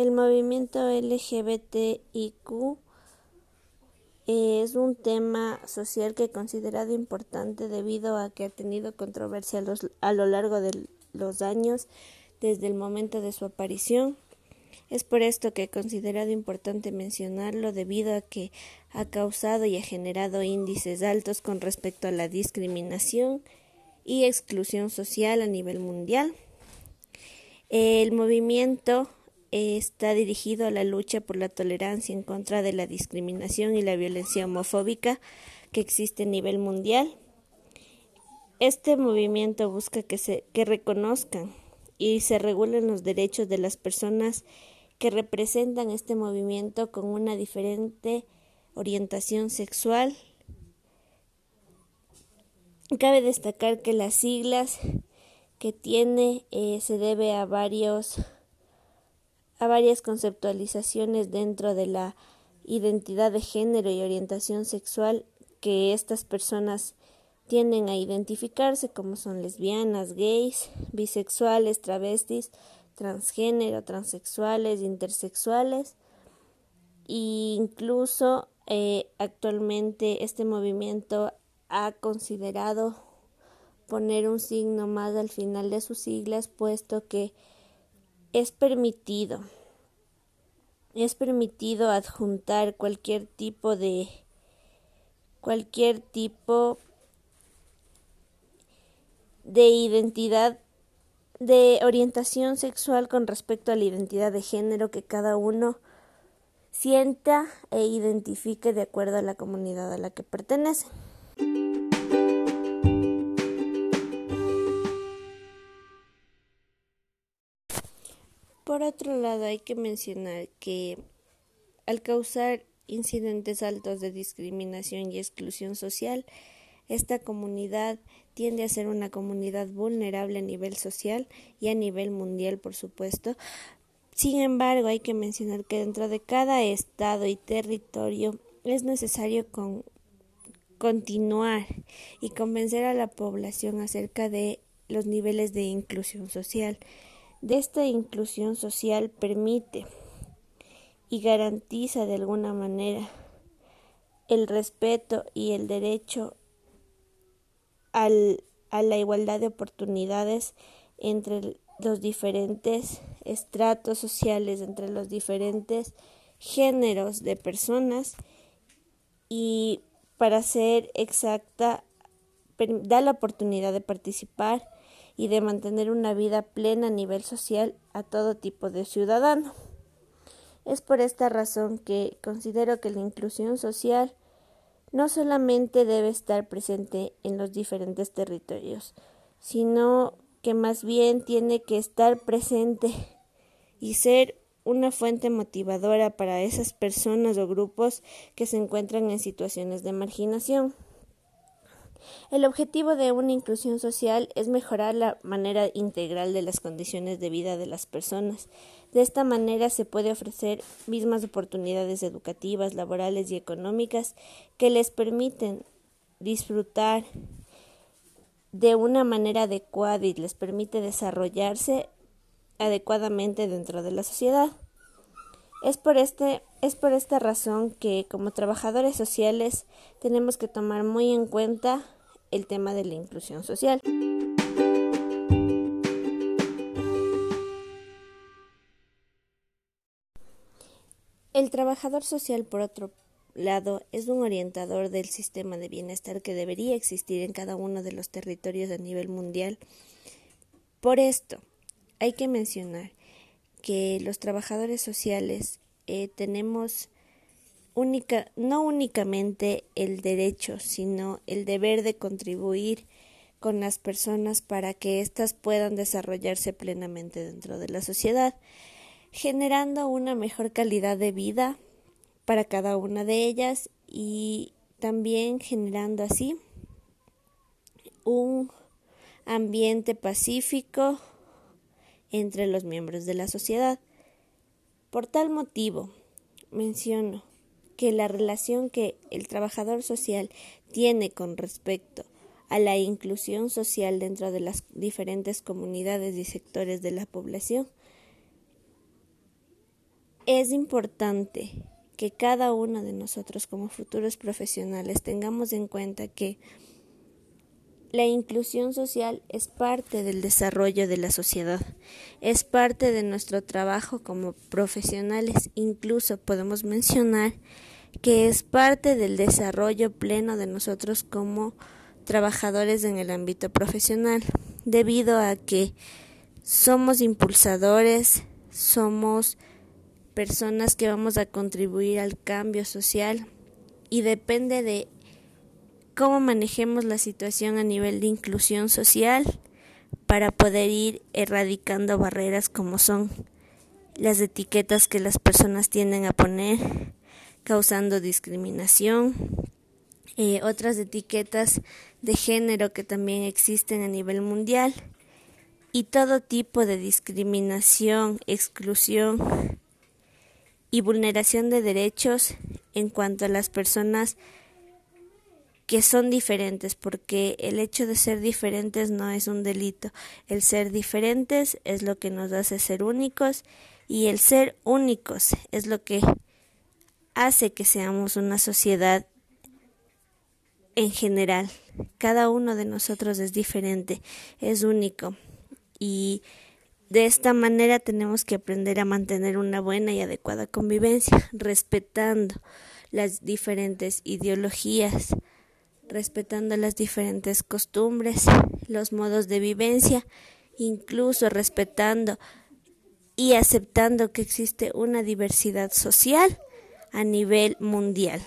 El movimiento LGBTIQ es un tema social que he considerado importante debido a que ha tenido controversia a lo largo de los años desde el momento de su aparición. Es por esto que he considerado importante mencionarlo debido a que ha causado y ha generado índices altos con respecto a la discriminación y exclusión social a nivel mundial. El movimiento está dirigido a la lucha por la tolerancia en contra de la discriminación y la violencia homofóbica que existe a nivel mundial. Este movimiento busca que se que reconozcan y se regulen los derechos de las personas que representan este movimiento con una diferente orientación sexual. Cabe destacar que las siglas que tiene eh, se debe a varios a varias conceptualizaciones dentro de la identidad de género y orientación sexual que estas personas tienden a identificarse como son lesbianas, gays, bisexuales, travestis, transgénero, transexuales, intersexuales. E incluso eh, actualmente este movimiento ha considerado poner un signo más al final de sus siglas puesto que es permitido es permitido adjuntar cualquier tipo de cualquier tipo de identidad de orientación sexual con respecto a la identidad de género que cada uno sienta e identifique de acuerdo a la comunidad a la que pertenece. Por otro lado, hay que mencionar que al causar incidentes altos de discriminación y exclusión social, esta comunidad tiende a ser una comunidad vulnerable a nivel social y a nivel mundial, por supuesto. Sin embargo, hay que mencionar que dentro de cada estado y territorio es necesario continuar y convencer a la población acerca de los niveles de inclusión social de esta inclusión social permite y garantiza de alguna manera el respeto y el derecho al, a la igualdad de oportunidades entre los diferentes estratos sociales, entre los diferentes géneros de personas y para ser exacta da la oportunidad de participar y de mantener una vida plena a nivel social a todo tipo de ciudadano. Es por esta razón que considero que la inclusión social no solamente debe estar presente en los diferentes territorios, sino que más bien tiene que estar presente y ser una fuente motivadora para esas personas o grupos que se encuentran en situaciones de marginación. El objetivo de una inclusión social es mejorar la manera integral de las condiciones de vida de las personas. De esta manera se puede ofrecer mismas oportunidades educativas, laborales y económicas que les permiten disfrutar de una manera adecuada y les permite desarrollarse adecuadamente dentro de la sociedad. Es por, este, es por esta razón que como trabajadores sociales tenemos que tomar muy en cuenta el tema de la inclusión social. El trabajador social, por otro lado, es un orientador del sistema de bienestar que debería existir en cada uno de los territorios a nivel mundial. Por esto, hay que mencionar que los trabajadores sociales eh, tenemos única, no únicamente el derecho, sino el deber de contribuir con las personas para que éstas puedan desarrollarse plenamente dentro de la sociedad, generando una mejor calidad de vida para cada una de ellas y también generando así un ambiente pacífico entre los miembros de la sociedad. Por tal motivo, menciono que la relación que el trabajador social tiene con respecto a la inclusión social dentro de las diferentes comunidades y sectores de la población es importante que cada uno de nosotros como futuros profesionales tengamos en cuenta que la inclusión social es parte del desarrollo de la sociedad, es parte de nuestro trabajo como profesionales, incluso podemos mencionar que es parte del desarrollo pleno de nosotros como trabajadores en el ámbito profesional, debido a que somos impulsadores, somos personas que vamos a contribuir al cambio social y depende de cómo manejemos la situación a nivel de inclusión social para poder ir erradicando barreras como son las etiquetas que las personas tienden a poner, causando discriminación, eh, otras etiquetas de género que también existen a nivel mundial y todo tipo de discriminación, exclusión y vulneración de derechos en cuanto a las personas que son diferentes, porque el hecho de ser diferentes no es un delito. El ser diferentes es lo que nos hace ser únicos y el ser únicos es lo que hace que seamos una sociedad en general. Cada uno de nosotros es diferente, es único y de esta manera tenemos que aprender a mantener una buena y adecuada convivencia, respetando las diferentes ideologías, respetando las diferentes costumbres, los modos de vivencia, incluso respetando y aceptando que existe una diversidad social a nivel mundial.